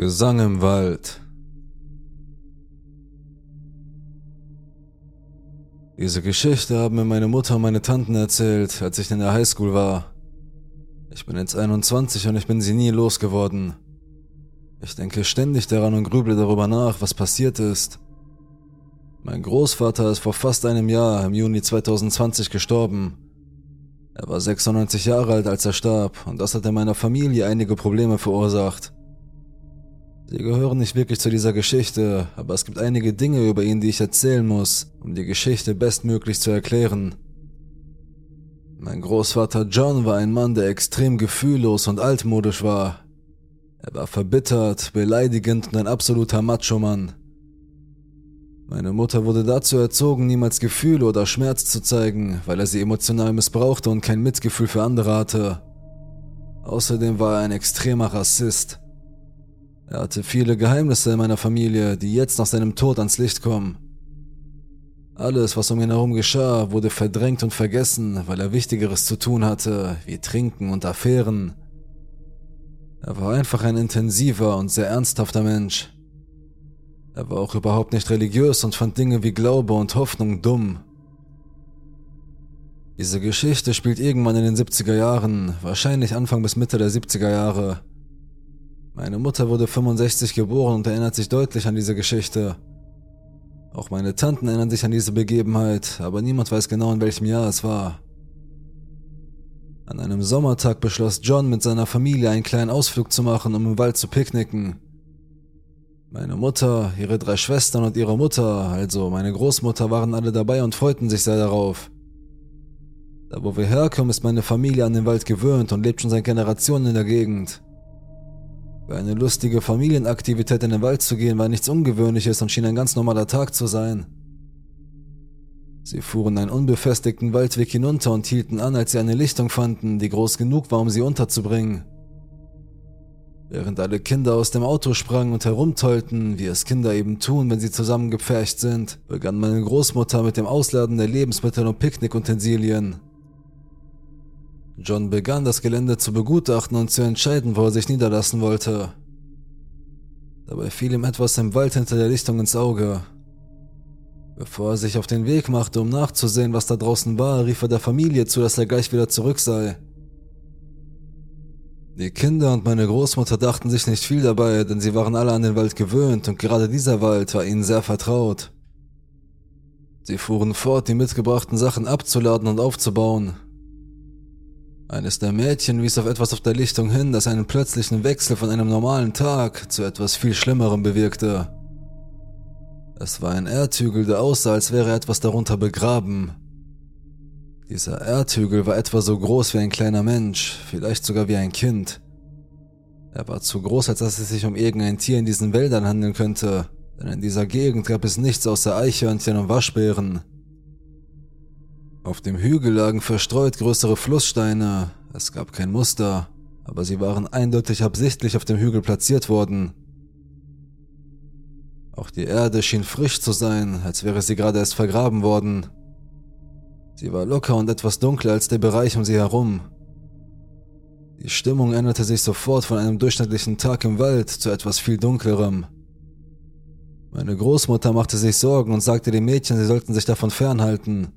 Gesang im Wald. Diese Geschichte haben mir meine Mutter und meine Tanten erzählt, als ich in der Highschool war. Ich bin jetzt 21 und ich bin sie nie losgeworden. Ich denke ständig daran und grüble darüber nach, was passiert ist. Mein Großvater ist vor fast einem Jahr, im Juni 2020, gestorben. Er war 96 Jahre alt, als er starb, und das hat in meiner Familie einige Probleme verursacht. Sie gehören nicht wirklich zu dieser Geschichte, aber es gibt einige Dinge über ihn, die ich erzählen muss, um die Geschichte bestmöglich zu erklären. Mein Großvater John war ein Mann, der extrem gefühllos und altmodisch war. Er war verbittert, beleidigend und ein absoluter Macho-Mann. Meine Mutter wurde dazu erzogen, niemals Gefühle oder Schmerz zu zeigen, weil er sie emotional missbrauchte und kein Mitgefühl für andere hatte. Außerdem war er ein extremer Rassist. Er hatte viele Geheimnisse in meiner Familie, die jetzt nach seinem Tod ans Licht kommen. Alles, was um ihn herum geschah, wurde verdrängt und vergessen, weil er Wichtigeres zu tun hatte, wie Trinken und Affären. Er war einfach ein intensiver und sehr ernsthafter Mensch. Er war auch überhaupt nicht religiös und fand Dinge wie Glaube und Hoffnung dumm. Diese Geschichte spielt irgendwann in den 70er Jahren, wahrscheinlich Anfang bis Mitte der 70er Jahre. Meine Mutter wurde 65 geboren und erinnert sich deutlich an diese Geschichte. Auch meine Tanten erinnern sich an diese Begebenheit, aber niemand weiß genau, in welchem Jahr es war. An einem Sommertag beschloss John mit seiner Familie einen kleinen Ausflug zu machen, um im Wald zu picknicken. Meine Mutter, ihre drei Schwestern und ihre Mutter, also meine Großmutter, waren alle dabei und freuten sich sehr darauf. Da wo wir herkommen, ist meine Familie an den Wald gewöhnt und lebt schon seit Generationen in der Gegend. Für eine lustige Familienaktivität in den Wald zu gehen war nichts Ungewöhnliches und schien ein ganz normaler Tag zu sein. Sie fuhren einen unbefestigten Waldweg hinunter und hielten an, als sie eine Lichtung fanden, die groß genug war, um sie unterzubringen. Während alle Kinder aus dem Auto sprangen und herumtollten, wie es Kinder eben tun, wenn sie zusammengepfercht sind, begann meine Großmutter mit dem Ausladen der Lebensmittel und Picknickutensilien. John begann das Gelände zu begutachten und zu entscheiden, wo er sich niederlassen wollte. Dabei fiel ihm etwas im Wald hinter der Lichtung ins Auge. Bevor er sich auf den Weg machte, um nachzusehen, was da draußen war, rief er der Familie zu, dass er gleich wieder zurück sei. Die Kinder und meine Großmutter dachten sich nicht viel dabei, denn sie waren alle an den Wald gewöhnt und gerade dieser Wald war ihnen sehr vertraut. Sie fuhren fort, die mitgebrachten Sachen abzuladen und aufzubauen, eines der Mädchen wies auf etwas auf der Lichtung hin, das einen plötzlichen Wechsel von einem normalen Tag zu etwas viel Schlimmerem bewirkte. Es war ein Erdhügel, der aussah, als wäre etwas darunter begraben. Dieser Erdhügel war etwa so groß wie ein kleiner Mensch, vielleicht sogar wie ein Kind. Er war zu groß, als dass es sich um irgendein Tier in diesen Wäldern handeln könnte, denn in dieser Gegend gab es nichts außer Eichhörnchen und Waschbären. Auf dem Hügel lagen verstreut größere Flusssteine. Es gab kein Muster, aber sie waren eindeutig absichtlich auf dem Hügel platziert worden. Auch die Erde schien frisch zu sein, als wäre sie gerade erst vergraben worden. Sie war locker und etwas dunkler als der Bereich um sie herum. Die Stimmung änderte sich sofort von einem durchschnittlichen Tag im Wald zu etwas viel dunklerem. Meine Großmutter machte sich Sorgen und sagte den Mädchen, sie sollten sich davon fernhalten.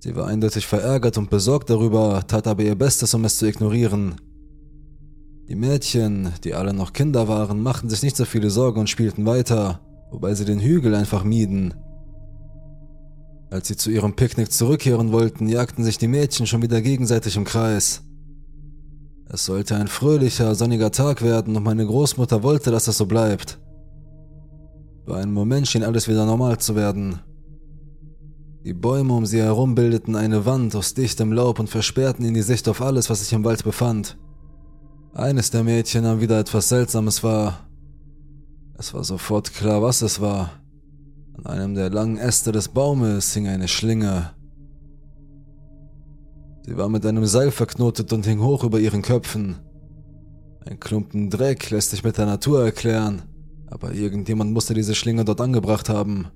Sie war eindeutig verärgert und besorgt darüber, tat aber ihr Bestes, um es zu ignorieren. Die Mädchen, die alle noch Kinder waren, machten sich nicht so viele Sorgen und spielten weiter, wobei sie den Hügel einfach mieden. Als sie zu ihrem Picknick zurückkehren wollten, jagten sich die Mädchen schon wieder gegenseitig im Kreis. Es sollte ein fröhlicher, sonniger Tag werden und meine Großmutter wollte, dass es so bleibt. Für einen Moment schien alles wieder normal zu werden. Die Bäume um sie herum bildeten eine Wand aus dichtem Laub und versperrten ihnen die Sicht auf alles, was sich im Wald befand. Eines der Mädchen nahm wieder etwas Seltsames wahr. Es war sofort klar, was es war. An einem der langen Äste des Baumes hing eine Schlinge. Sie war mit einem Seil verknotet und hing hoch über ihren Köpfen. Ein Klumpen Dreck lässt sich mit der Natur erklären, aber irgendjemand musste diese Schlinge dort angebracht haben.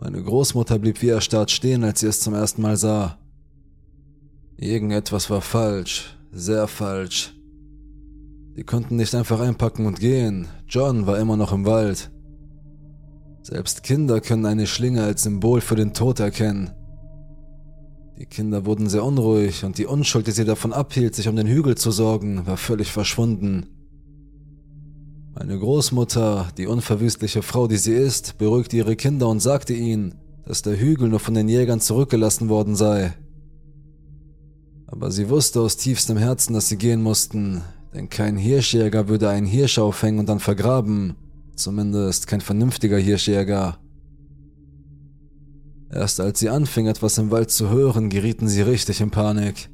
Meine Großmutter blieb wie erstarrt stehen, als sie es zum ersten Mal sah. Irgendetwas war falsch, sehr falsch. Sie konnten nicht einfach einpacken und gehen. John war immer noch im Wald. Selbst Kinder können eine Schlinge als Symbol für den Tod erkennen. Die Kinder wurden sehr unruhig und die Unschuld, die sie davon abhielt, sich um den Hügel zu sorgen, war völlig verschwunden. Meine Großmutter, die unverwüstliche Frau, die sie ist, beruhigte ihre Kinder und sagte ihnen, dass der Hügel nur von den Jägern zurückgelassen worden sei. Aber sie wusste aus tiefstem Herzen, dass sie gehen mussten, denn kein Hirschjäger würde einen Hirsch aufhängen und dann vergraben, zumindest kein vernünftiger Hirschjäger. Erst als sie anfing, etwas im Wald zu hören, gerieten sie richtig in Panik.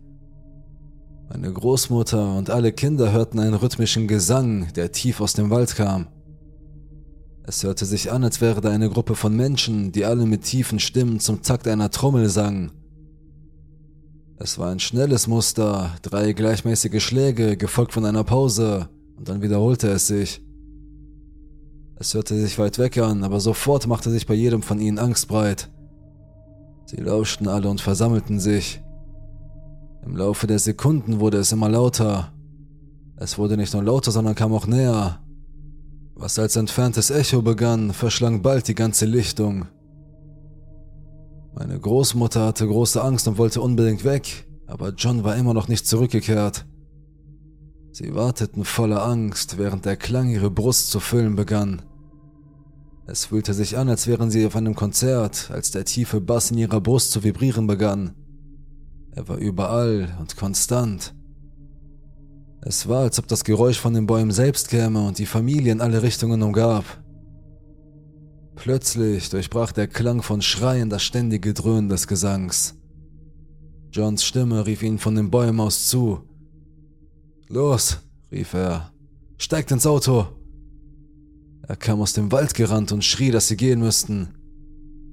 Meine Großmutter und alle Kinder hörten einen rhythmischen Gesang, der tief aus dem Wald kam. Es hörte sich an, als wäre da eine Gruppe von Menschen, die alle mit tiefen Stimmen zum Takt einer Trommel sangen. Es war ein schnelles Muster, drei gleichmäßige Schläge, gefolgt von einer Pause, und dann wiederholte es sich. Es hörte sich weit weg an, aber sofort machte sich bei jedem von ihnen Angst breit. Sie lauschten alle und versammelten sich. Im Laufe der Sekunden wurde es immer lauter. Es wurde nicht nur lauter, sondern kam auch näher. Was als entferntes Echo begann, verschlang bald die ganze Lichtung. Meine Großmutter hatte große Angst und wollte unbedingt weg, aber John war immer noch nicht zurückgekehrt. Sie warteten voller Angst, während der Klang ihre Brust zu füllen begann. Es fühlte sich an, als wären sie auf einem Konzert, als der tiefe Bass in ihrer Brust zu vibrieren begann. Er war überall und konstant. Es war, als ob das Geräusch von den Bäumen selbst käme und die Familie in alle Richtungen umgab. Plötzlich durchbrach der Klang von Schreien das ständige Dröhnen des Gesangs. Johns Stimme rief ihn von den Bäumen aus zu. Los, rief er, steigt ins Auto. Er kam aus dem Wald gerannt und schrie, dass sie gehen müssten.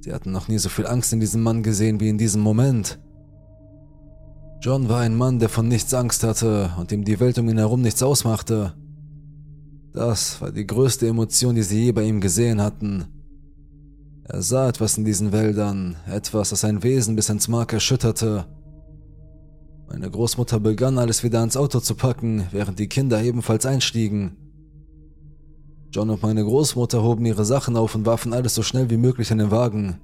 Sie hatten noch nie so viel Angst in diesem Mann gesehen wie in diesem Moment. John war ein Mann, der von nichts Angst hatte und dem die Welt um ihn herum nichts ausmachte. Das war die größte Emotion, die sie je bei ihm gesehen hatten. Er sah etwas in diesen Wäldern, etwas, das sein Wesen bis ins Mark erschütterte. Meine Großmutter begann alles wieder ins Auto zu packen, während die Kinder ebenfalls einstiegen. John und meine Großmutter hoben ihre Sachen auf und warfen alles so schnell wie möglich in den Wagen.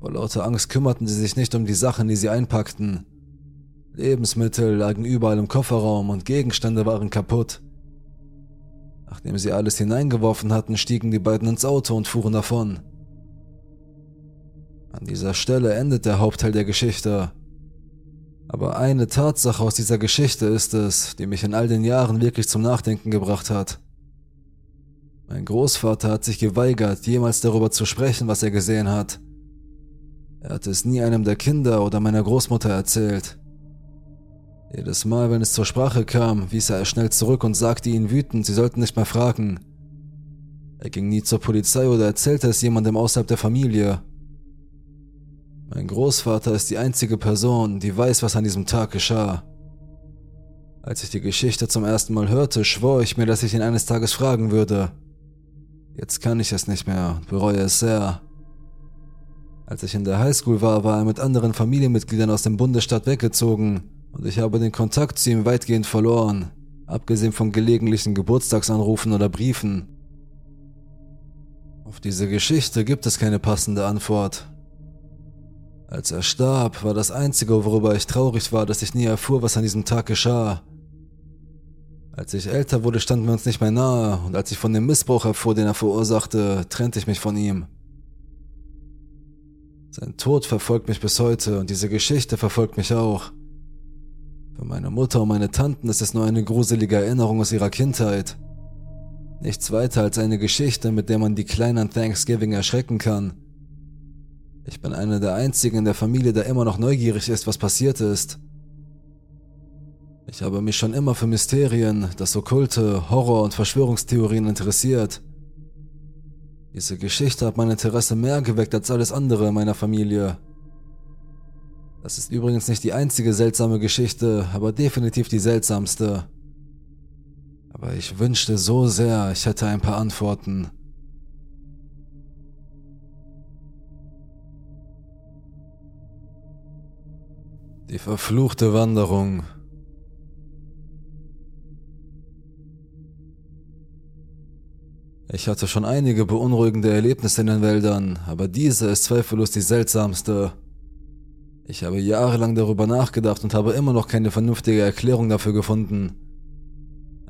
Vor lauter Angst kümmerten sie sich nicht um die Sachen, die sie einpackten. Lebensmittel lagen überall im Kofferraum und Gegenstände waren kaputt. Nachdem sie alles hineingeworfen hatten, stiegen die beiden ins Auto und fuhren davon. An dieser Stelle endet der Hauptteil der Geschichte. Aber eine Tatsache aus dieser Geschichte ist es, die mich in all den Jahren wirklich zum Nachdenken gebracht hat. Mein Großvater hat sich geweigert, jemals darüber zu sprechen, was er gesehen hat. Er hat es nie einem der Kinder oder meiner Großmutter erzählt. Jedes Mal, wenn es zur Sprache kam, wies er schnell zurück und sagte ihnen wütend, sie sollten nicht mehr fragen. Er ging nie zur Polizei oder erzählte es jemandem außerhalb der Familie. Mein Großvater ist die einzige Person, die weiß, was an diesem Tag geschah. Als ich die Geschichte zum ersten Mal hörte, schwor ich mir, dass ich ihn eines Tages fragen würde. Jetzt kann ich es nicht mehr und bereue es sehr. Als ich in der Highschool war, war er mit anderen Familienmitgliedern aus dem Bundesstaat weggezogen und ich habe den Kontakt zu ihm weitgehend verloren, abgesehen von gelegentlichen Geburtstagsanrufen oder Briefen. Auf diese Geschichte gibt es keine passende Antwort. Als er starb, war das Einzige, worüber ich traurig war, dass ich nie erfuhr, was an diesem Tag geschah. Als ich älter wurde, standen wir uns nicht mehr nahe, und als ich von dem Missbrauch erfuhr, den er verursachte, trennte ich mich von ihm. Sein Tod verfolgt mich bis heute und diese Geschichte verfolgt mich auch. Für meine Mutter und meine Tanten ist es nur eine gruselige Erinnerung aus ihrer Kindheit. Nichts weiter als eine Geschichte, mit der man die Kleinen an Thanksgiving erschrecken kann. Ich bin einer der einzigen in der Familie, der immer noch neugierig ist, was passiert ist. Ich habe mich schon immer für Mysterien, das Okkulte, Horror und Verschwörungstheorien interessiert. Diese Geschichte hat mein Interesse mehr geweckt als alles andere in meiner Familie. Das ist übrigens nicht die einzige seltsame Geschichte, aber definitiv die seltsamste. Aber ich wünschte so sehr, ich hätte ein paar Antworten. Die verfluchte Wanderung. Ich hatte schon einige beunruhigende Erlebnisse in den Wäldern, aber diese ist zweifellos die seltsamste. Ich habe jahrelang darüber nachgedacht und habe immer noch keine vernünftige Erklärung dafür gefunden.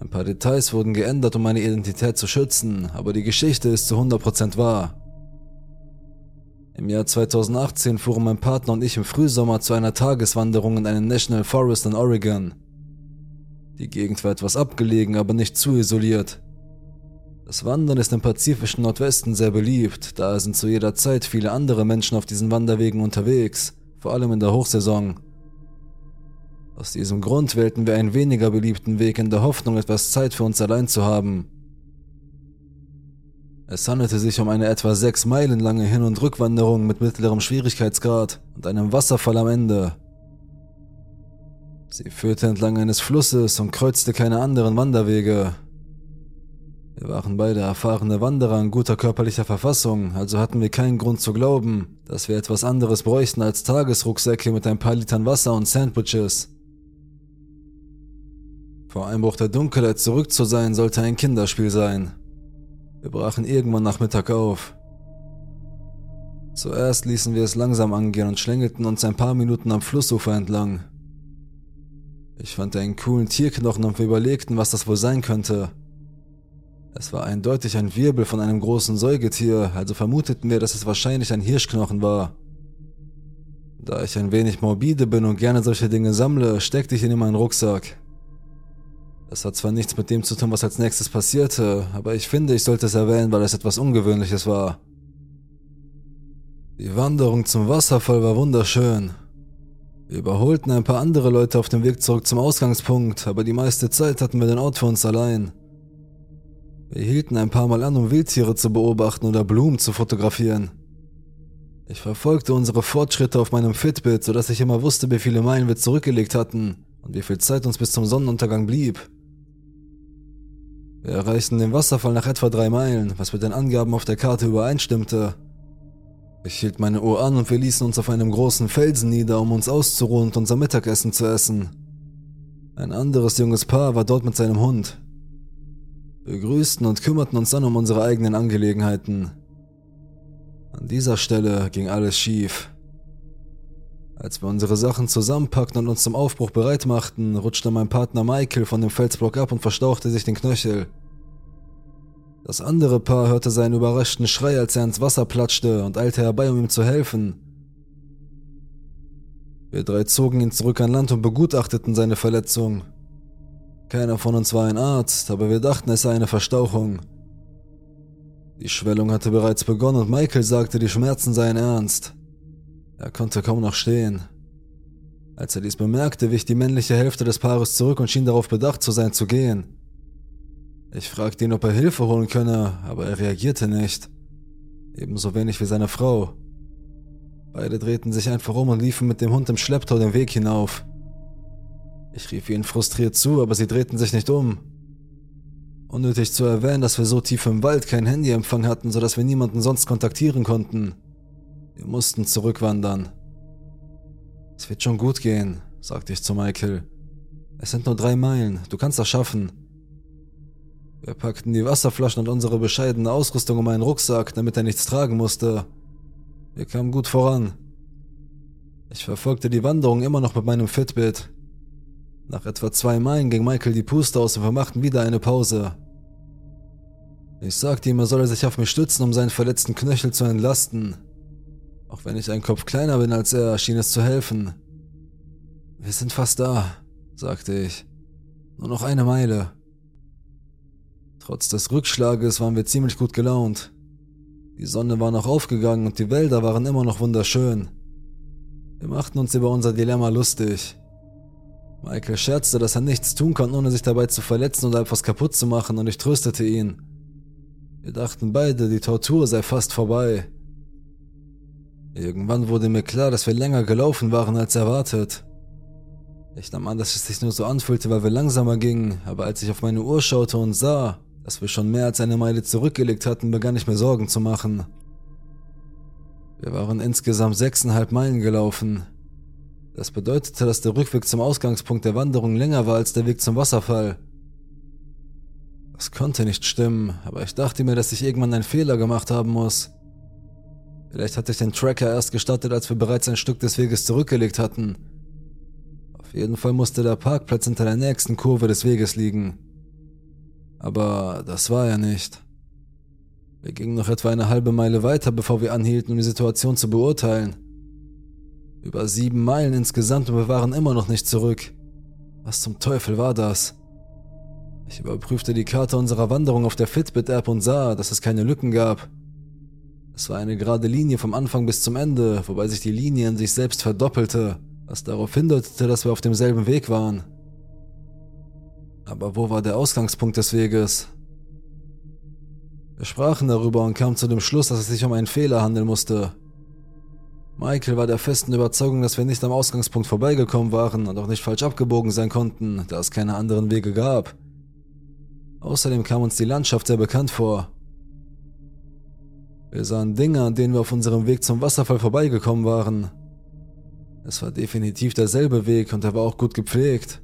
Ein paar Details wurden geändert, um meine Identität zu schützen, aber die Geschichte ist zu 100% wahr. Im Jahr 2018 fuhren mein Partner und ich im Frühsommer zu einer Tageswanderung in einen National Forest in Oregon. Die Gegend war etwas abgelegen, aber nicht zu isoliert. Das Wandern ist im pazifischen Nordwesten sehr beliebt, da sind zu jeder Zeit viele andere Menschen auf diesen Wanderwegen unterwegs, vor allem in der Hochsaison. Aus diesem Grund wählten wir einen weniger beliebten Weg in der Hoffnung, etwas Zeit für uns allein zu haben. Es handelte sich um eine etwa sechs Meilen lange Hin- und Rückwanderung mit mittlerem Schwierigkeitsgrad und einem Wasserfall am Ende. Sie führte entlang eines Flusses und kreuzte keine anderen Wanderwege, wir waren beide erfahrene Wanderer in guter körperlicher Verfassung, also hatten wir keinen Grund zu glauben, dass wir etwas anderes bräuchten als Tagesrucksäcke mit ein paar Litern Wasser und Sandwiches. Vor Einbruch der Dunkelheit zurück zu sein, sollte ein Kinderspiel sein. Wir brachen irgendwann nach Mittag auf. Zuerst ließen wir es langsam angehen und schlängelten uns ein paar Minuten am Flussufer entlang. Ich fand einen coolen Tierknochen und wir überlegten, was das wohl sein könnte. Es war eindeutig ein Wirbel von einem großen Säugetier, also vermuteten wir, dass es wahrscheinlich ein Hirschknochen war. Da ich ein wenig morbide bin und gerne solche Dinge sammle, steckte ich ihn in meinen Rucksack. Das hat zwar nichts mit dem zu tun, was als nächstes passierte, aber ich finde, ich sollte es erwähnen, weil es etwas Ungewöhnliches war. Die Wanderung zum Wasserfall war wunderschön. Wir überholten ein paar andere Leute auf dem Weg zurück zum Ausgangspunkt, aber die meiste Zeit hatten wir den Ort für uns allein. Wir hielten ein paar Mal an, um Wildtiere zu beobachten oder Blumen zu fotografieren. Ich verfolgte unsere Fortschritte auf meinem Fitbit, sodass ich immer wusste, wie viele Meilen wir zurückgelegt hatten und wie viel Zeit uns bis zum Sonnenuntergang blieb. Wir erreichten den Wasserfall nach etwa drei Meilen, was mit den Angaben auf der Karte übereinstimmte. Ich hielt meine Uhr an und wir ließen uns auf einem großen Felsen nieder, um uns auszuruhen und unser Mittagessen zu essen. Ein anderes junges Paar war dort mit seinem Hund. Wir grüßten und kümmerten uns dann um unsere eigenen Angelegenheiten. An dieser Stelle ging alles schief. Als wir unsere Sachen zusammenpackten und uns zum Aufbruch bereit machten, rutschte mein Partner Michael von dem Felsblock ab und verstauchte sich den Knöchel. Das andere Paar hörte seinen überraschten Schrei, als er ins Wasser platschte und eilte herbei, um ihm zu helfen. Wir drei zogen ihn zurück an Land und begutachteten seine Verletzung. Keiner von uns war ein Arzt, aber wir dachten, es sei eine Verstauchung. Die Schwellung hatte bereits begonnen und Michael sagte, die Schmerzen seien ernst. Er konnte kaum noch stehen. Als er dies bemerkte, wich die männliche Hälfte des Paares zurück und schien darauf bedacht zu sein, zu gehen. Ich fragte ihn, ob er Hilfe holen könne, aber er reagierte nicht. Ebenso wenig wie seine Frau. Beide drehten sich einfach um und liefen mit dem Hund im Schlepptau den Weg hinauf. Ich rief ihnen frustriert zu, aber sie drehten sich nicht um. Unnötig zu erwähnen, dass wir so tief im Wald kein Handyempfang hatten, sodass wir niemanden sonst kontaktieren konnten. Wir mussten zurückwandern. Es wird schon gut gehen, sagte ich zu Michael. Es sind nur drei Meilen, du kannst das schaffen. Wir packten die Wasserflaschen und unsere bescheidene Ausrüstung um einen Rucksack, damit er nichts tragen musste. Wir kamen gut voran. Ich verfolgte die Wanderung immer noch mit meinem Fitbit. Nach etwa zwei Meilen ging Michael die Puste aus und wir machten wieder eine Pause. Ich sagte ihm, er solle sich auf mich stützen, um seinen verletzten Knöchel zu entlasten. Auch wenn ich ein Kopf kleiner bin als er, schien es zu helfen. Wir sind fast da, sagte ich. Nur noch eine Meile. Trotz des Rückschlages waren wir ziemlich gut gelaunt. Die Sonne war noch aufgegangen und die Wälder waren immer noch wunderschön. Wir machten uns über unser Dilemma lustig. Michael scherzte, dass er nichts tun kann, ohne sich dabei zu verletzen oder etwas kaputt zu machen, und ich tröstete ihn. Wir dachten beide, die Tortur sei fast vorbei. Irgendwann wurde mir klar, dass wir länger gelaufen waren als erwartet. Ich nahm an, dass es sich nur so anfühlte, weil wir langsamer gingen, aber als ich auf meine Uhr schaute und sah, dass wir schon mehr als eine Meile zurückgelegt hatten, begann ich mir Sorgen zu machen. Wir waren insgesamt sechseinhalb Meilen gelaufen. Das bedeutete, dass der Rückweg zum Ausgangspunkt der Wanderung länger war als der Weg zum Wasserfall. Das konnte nicht stimmen, aber ich dachte mir, dass ich irgendwann einen Fehler gemacht haben muss. Vielleicht hatte ich den Tracker erst gestartet, als wir bereits ein Stück des Weges zurückgelegt hatten. Auf jeden Fall musste der Parkplatz hinter der nächsten Kurve des Weges liegen. Aber das war er nicht. Wir gingen noch etwa eine halbe Meile weiter, bevor wir anhielten, um die Situation zu beurteilen. Über sieben Meilen insgesamt und wir waren immer noch nicht zurück. Was zum Teufel war das? Ich überprüfte die Karte unserer Wanderung auf der Fitbit-App und sah, dass es keine Lücken gab. Es war eine gerade Linie vom Anfang bis zum Ende, wobei sich die Linie in sich selbst verdoppelte, was darauf hindeutete, dass wir auf demselben Weg waren. Aber wo war der Ausgangspunkt des Weges? Wir sprachen darüber und kamen zu dem Schluss, dass es sich um einen Fehler handeln musste. Michael war der festen Überzeugung, dass wir nicht am Ausgangspunkt vorbeigekommen waren und auch nicht falsch abgebogen sein konnten, da es keine anderen Wege gab. Außerdem kam uns die Landschaft sehr bekannt vor. Wir sahen Dinge, an denen wir auf unserem Weg zum Wasserfall vorbeigekommen waren. Es war definitiv derselbe Weg und er war auch gut gepflegt.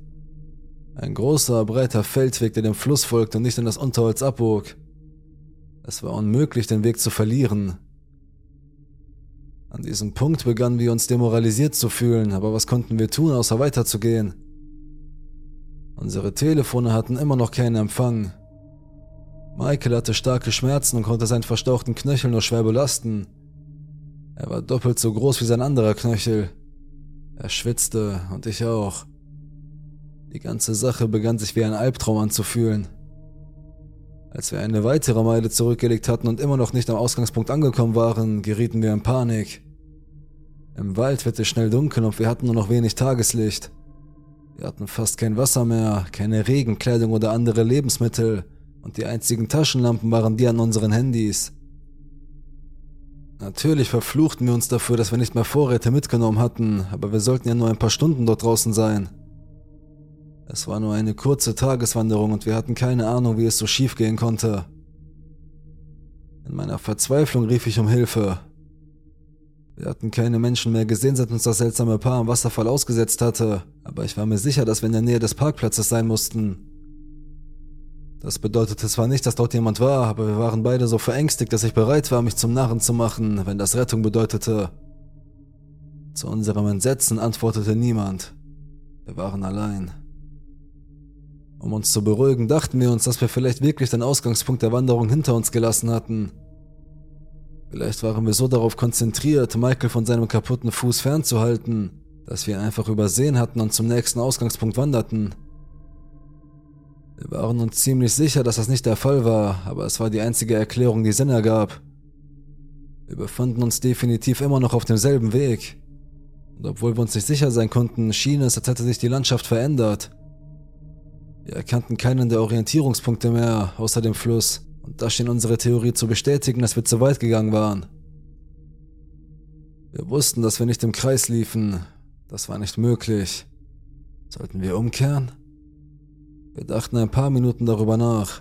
Ein großer, breiter Feldweg, der dem Fluss folgte und nicht in das Unterholz abbog. Es war unmöglich, den Weg zu verlieren. An diesem Punkt begannen wir uns demoralisiert zu fühlen, aber was konnten wir tun, außer weiterzugehen? Unsere Telefone hatten immer noch keinen Empfang. Michael hatte starke Schmerzen und konnte seinen verstauchten Knöchel nur schwer belasten. Er war doppelt so groß wie sein anderer Knöchel. Er schwitzte und ich auch. Die ganze Sache begann sich wie ein Albtraum anzufühlen. Als wir eine weitere Meile zurückgelegt hatten und immer noch nicht am Ausgangspunkt angekommen waren, gerieten wir in Panik. Im Wald wird es schnell dunkel und wir hatten nur noch wenig Tageslicht. Wir hatten fast kein Wasser mehr, keine Regenkleidung oder andere Lebensmittel und die einzigen Taschenlampen waren die an unseren Handys. Natürlich verfluchten wir uns dafür, dass wir nicht mehr Vorräte mitgenommen hatten, aber wir sollten ja nur ein paar Stunden dort draußen sein. Es war nur eine kurze Tageswanderung und wir hatten keine Ahnung, wie es so schief gehen konnte. In meiner Verzweiflung rief ich um Hilfe. Wir hatten keine Menschen mehr gesehen, seit uns das seltsame Paar am Wasserfall ausgesetzt hatte, aber ich war mir sicher, dass wir in der Nähe des Parkplatzes sein mussten. Das bedeutete zwar nicht, dass dort jemand war, aber wir waren beide so verängstigt, dass ich bereit war, mich zum Narren zu machen, wenn das Rettung bedeutete. Zu unserem Entsetzen antwortete niemand. Wir waren allein. Um uns zu beruhigen, dachten wir uns, dass wir vielleicht wirklich den Ausgangspunkt der Wanderung hinter uns gelassen hatten. Vielleicht waren wir so darauf konzentriert, Michael von seinem kaputten Fuß fernzuhalten, dass wir ihn einfach übersehen hatten und zum nächsten Ausgangspunkt wanderten. Wir waren uns ziemlich sicher, dass das nicht der Fall war, aber es war die einzige Erklärung, die Sinn ergab. Wir befanden uns definitiv immer noch auf demselben Weg. Und obwohl wir uns nicht sicher sein konnten, schien es, als hätte sich die Landschaft verändert. Wir erkannten keinen der Orientierungspunkte mehr, außer dem Fluss, und das schien unsere Theorie zu bestätigen, dass wir zu weit gegangen waren. Wir wussten, dass wir nicht im Kreis liefen. Das war nicht möglich. Sollten wir umkehren? Wir dachten ein paar Minuten darüber nach.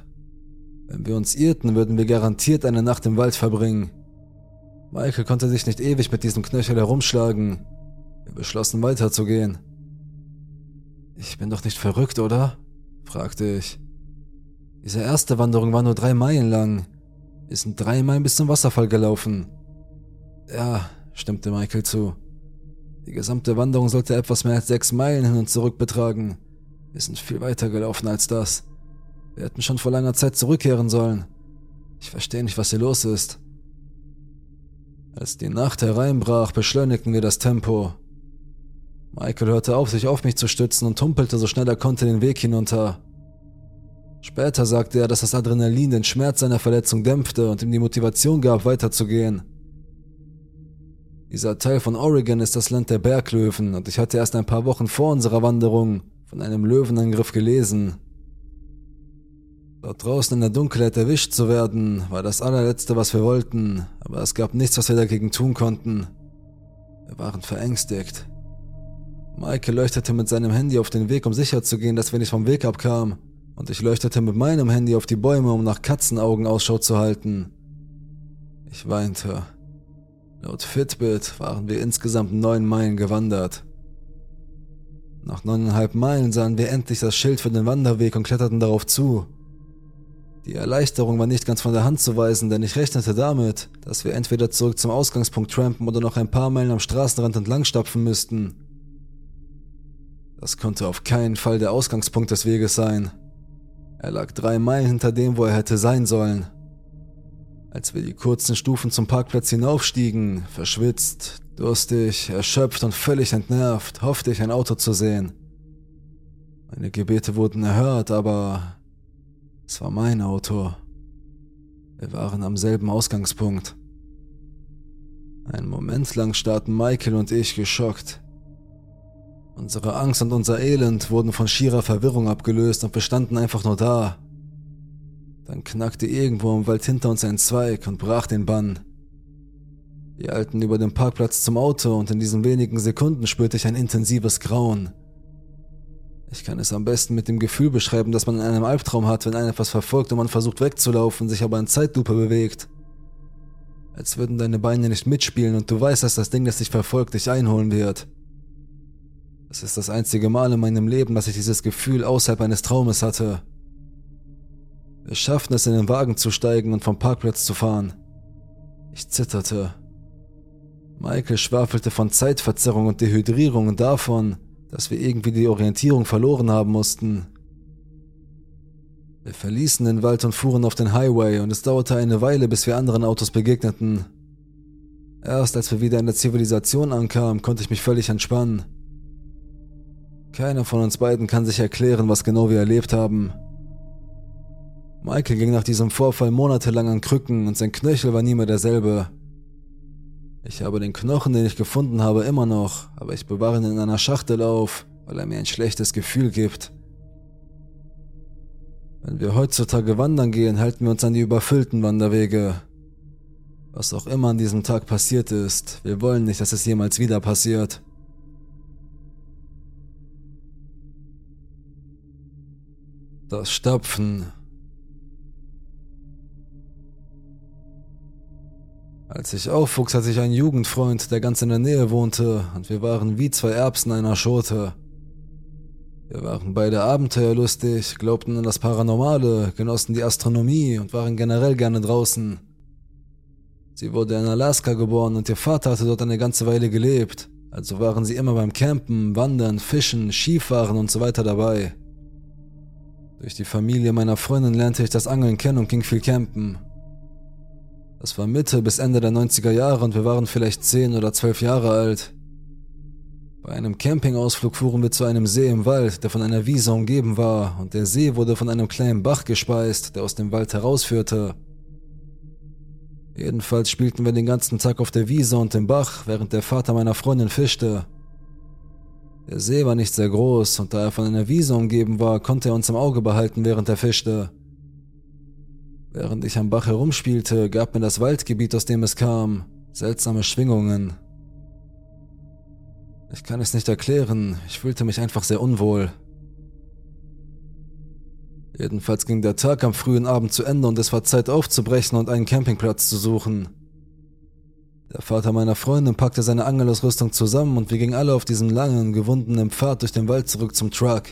Wenn wir uns irrten, würden wir garantiert eine Nacht im Wald verbringen. Michael konnte sich nicht ewig mit diesem Knöchel herumschlagen. Wir beschlossen weiterzugehen. Ich bin doch nicht verrückt, oder? fragte ich. Diese erste Wanderung war nur drei Meilen lang. Wir sind drei Meilen bis zum Wasserfall gelaufen. Ja, stimmte Michael zu. Die gesamte Wanderung sollte etwas mehr als sechs Meilen hin und zurück betragen. Wir sind viel weiter gelaufen als das. Wir hätten schon vor langer Zeit zurückkehren sollen. Ich verstehe nicht, was hier los ist. Als die Nacht hereinbrach, beschleunigten wir das Tempo. Michael hörte auf, sich auf mich zu stützen und tumpelte so schnell er konnte den Weg hinunter. Später sagte er, dass das Adrenalin den Schmerz seiner Verletzung dämpfte und ihm die Motivation gab, weiterzugehen. Dieser Teil von Oregon ist das Land der Berglöwen und ich hatte erst ein paar Wochen vor unserer Wanderung von einem Löwenangriff gelesen. Dort draußen in der Dunkelheit erwischt zu werden, war das allerletzte, was wir wollten, aber es gab nichts, was wir dagegen tun konnten. Wir waren verängstigt. Michael leuchtete mit seinem Handy auf den Weg, um sicherzugehen, dass wir nicht vom Weg abkamen, und ich leuchtete mit meinem Handy auf die Bäume, um nach Katzenaugen Ausschau zu halten. Ich weinte. Laut Fitbit waren wir insgesamt neun Meilen gewandert. Nach neuneinhalb Meilen sahen wir endlich das Schild für den Wanderweg und kletterten darauf zu. Die Erleichterung war nicht ganz von der Hand zu weisen, denn ich rechnete damit, dass wir entweder zurück zum Ausgangspunkt trampen oder noch ein paar Meilen am Straßenrand entlang stapfen müssten. Das konnte auf keinen Fall der Ausgangspunkt des Weges sein. Er lag drei Meilen hinter dem, wo er hätte sein sollen. Als wir die kurzen Stufen zum Parkplatz hinaufstiegen, verschwitzt, durstig, erschöpft und völlig entnervt, hoffte ich ein Auto zu sehen. Meine Gebete wurden erhört, aber es war mein Auto. Wir waren am selben Ausgangspunkt. Einen Moment lang starrten Michael und ich geschockt. Unsere Angst und unser Elend wurden von schierer Verwirrung abgelöst und wir standen einfach nur da. Dann knackte irgendwo im Wald hinter uns ein Zweig und brach den Bann. Wir eilten über den Parkplatz zum Auto und in diesen wenigen Sekunden spürte ich ein intensives Grauen. Ich kann es am besten mit dem Gefühl beschreiben, dass man in einem Albtraum hat, wenn einen etwas verfolgt und man versucht wegzulaufen, sich aber in Zeitlupe bewegt. Als würden deine Beine nicht mitspielen und du weißt, dass das Ding, das dich verfolgt, dich einholen wird. Es ist das einzige Mal in meinem Leben, dass ich dieses Gefühl außerhalb eines Traumes hatte. Wir schafften es, in den Wagen zu steigen und vom Parkplatz zu fahren. Ich zitterte. Michael schwafelte von Zeitverzerrung und Dehydrierung und davon, dass wir irgendwie die Orientierung verloren haben mussten. Wir verließen den Wald und fuhren auf den Highway und es dauerte eine Weile, bis wir anderen Autos begegneten. Erst als wir wieder in der Zivilisation ankamen, konnte ich mich völlig entspannen. Keiner von uns beiden kann sich erklären, was genau wir erlebt haben. Michael ging nach diesem Vorfall monatelang an Krücken und sein Knöchel war nie mehr derselbe. Ich habe den Knochen, den ich gefunden habe, immer noch, aber ich bewahre ihn in einer Schachtel auf, weil er mir ein schlechtes Gefühl gibt. Wenn wir heutzutage wandern gehen, halten wir uns an die überfüllten Wanderwege. Was auch immer an diesem Tag passiert ist, wir wollen nicht, dass es jemals wieder passiert. Das Stapfen Als ich aufwuchs, hatte ich einen Jugendfreund, der ganz in der Nähe wohnte, und wir waren wie zwei Erbsen einer Schote. Wir waren beide abenteuerlustig, glaubten an das Paranormale, genossen die Astronomie und waren generell gerne draußen. Sie wurde in Alaska geboren und ihr Vater hatte dort eine ganze Weile gelebt, also waren sie immer beim Campen, Wandern, Fischen, Skifahren und so weiter dabei. Durch die Familie meiner Freundin lernte ich das Angeln kennen und ging viel campen. Das war Mitte bis Ende der 90er Jahre und wir waren vielleicht 10 oder 12 Jahre alt. Bei einem Campingausflug fuhren wir zu einem See im Wald, der von einer Wiese umgeben war, und der See wurde von einem kleinen Bach gespeist, der aus dem Wald herausführte. Jedenfalls spielten wir den ganzen Tag auf der Wiese und im Bach, während der Vater meiner Freundin fischte. Der See war nicht sehr groß, und da er von einer Wiese umgeben war, konnte er uns im Auge behalten, während er fischte. Während ich am Bach herumspielte, gab mir das Waldgebiet, aus dem es kam, seltsame Schwingungen. Ich kann es nicht erklären, ich fühlte mich einfach sehr unwohl. Jedenfalls ging der Tag am frühen Abend zu Ende und es war Zeit aufzubrechen und einen Campingplatz zu suchen. Der Vater meiner Freundin packte seine Angelausrüstung zusammen und wir gingen alle auf diesem langen, gewundenen Pfad durch den Wald zurück zum Truck.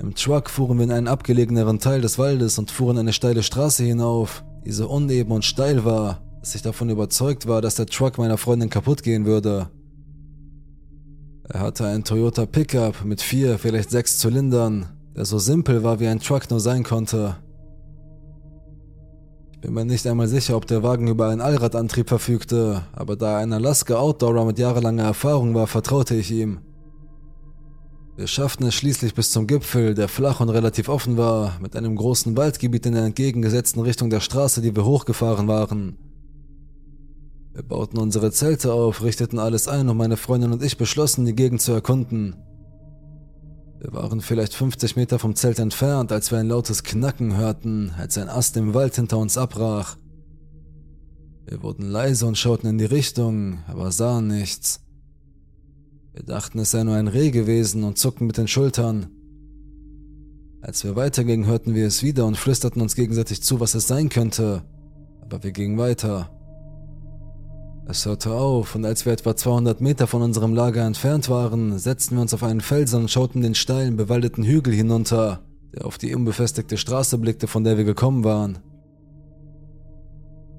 Im Truck fuhren wir in einen abgelegeneren Teil des Waldes und fuhren eine steile Straße hinauf, die so uneben und steil war, dass ich davon überzeugt war, dass der Truck meiner Freundin kaputt gehen würde. Er hatte einen Toyota Pickup mit vier, vielleicht sechs Zylindern, der so simpel war, wie ein Truck nur sein konnte. Bin mir nicht einmal sicher, ob der Wagen über einen Allradantrieb verfügte, aber da er ein Alaska Outdoorer mit jahrelanger Erfahrung war, vertraute ich ihm. Wir schafften es schließlich bis zum Gipfel, der flach und relativ offen war, mit einem großen Waldgebiet in der entgegengesetzten Richtung der Straße, die wir hochgefahren waren. Wir bauten unsere Zelte auf, richteten alles ein und meine Freundin und ich beschlossen, die Gegend zu erkunden. Wir waren vielleicht 50 Meter vom Zelt entfernt, als wir ein lautes Knacken hörten, als ein Ast im Wald hinter uns abbrach. Wir wurden leise und schauten in die Richtung, aber sahen nichts. Wir dachten, es sei nur ein Reh gewesen und zuckten mit den Schultern. Als wir weitergingen, hörten wir es wieder und flüsterten uns gegenseitig zu, was es sein könnte. Aber wir gingen weiter. Es hörte auf und als wir etwa 200 Meter von unserem Lager entfernt waren, setzten wir uns auf einen Felsen und schauten den steilen, bewaldeten Hügel hinunter, der auf die unbefestigte Straße blickte, von der wir gekommen waren.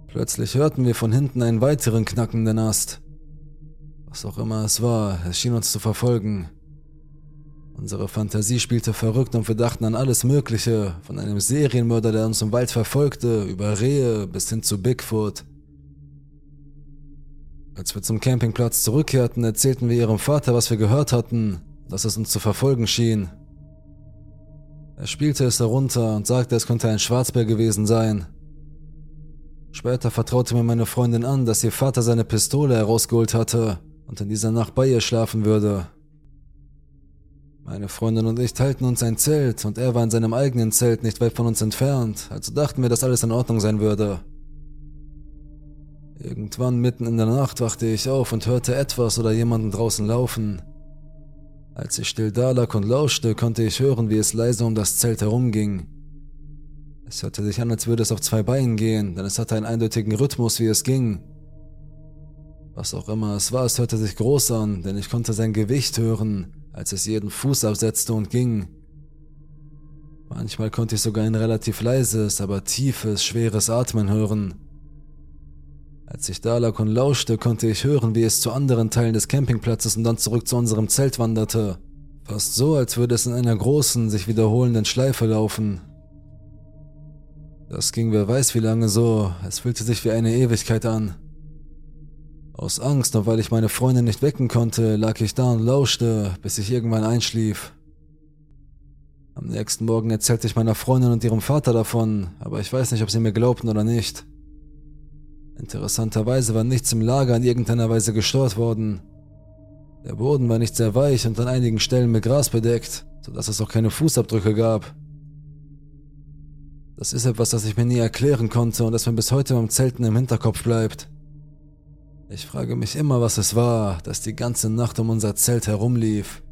Plötzlich hörten wir von hinten einen weiteren knackenden Ast. Was auch immer es war, es schien uns zu verfolgen. Unsere Fantasie spielte verrückt und wir dachten an alles Mögliche, von einem Serienmörder, der uns im Wald verfolgte, über Rehe bis hin zu Bigfoot. Als wir zum Campingplatz zurückkehrten, erzählten wir ihrem Vater, was wir gehört hatten, dass es uns zu verfolgen schien. Er spielte es herunter und sagte, es könnte ein Schwarzbär gewesen sein. Später vertraute mir meine Freundin an, dass ihr Vater seine Pistole herausgeholt hatte und in dieser Nacht bei ihr schlafen würde. Meine Freundin und ich teilten uns ein Zelt und er war in seinem eigenen Zelt nicht weit von uns entfernt, also dachten wir, dass alles in Ordnung sein würde. Irgendwann mitten in der Nacht wachte ich auf und hörte etwas oder jemanden draußen laufen. Als ich still dalag und lauschte, konnte ich hören, wie es leise um das Zelt herumging. Es hörte sich an, als würde es auf zwei Beinen gehen, denn es hatte einen eindeutigen Rhythmus, wie es ging. Was auch immer es war, es hörte sich groß an, denn ich konnte sein Gewicht hören, als es jeden Fuß absetzte und ging. Manchmal konnte ich sogar ein relativ leises, aber tiefes, schweres Atmen hören. Als ich da lag und lauschte, konnte ich hören, wie es zu anderen Teilen des Campingplatzes und dann zurück zu unserem Zelt wanderte. Fast so, als würde es in einer großen, sich wiederholenden Schleife laufen. Das ging wer weiß wie lange so, es fühlte sich wie eine Ewigkeit an. Aus Angst und weil ich meine Freundin nicht wecken konnte, lag ich da und lauschte, bis ich irgendwann einschlief. Am nächsten Morgen erzählte ich meiner Freundin und ihrem Vater davon, aber ich weiß nicht, ob sie mir glaubten oder nicht. Interessanterweise war nichts im Lager in irgendeiner Weise gestört worden. Der Boden war nicht sehr weich und an einigen Stellen mit Gras bedeckt, sodass es auch keine Fußabdrücke gab. Das ist etwas, das ich mir nie erklären konnte und das mir bis heute beim Zelten im Hinterkopf bleibt. Ich frage mich immer, was es war, das die ganze Nacht um unser Zelt herumlief.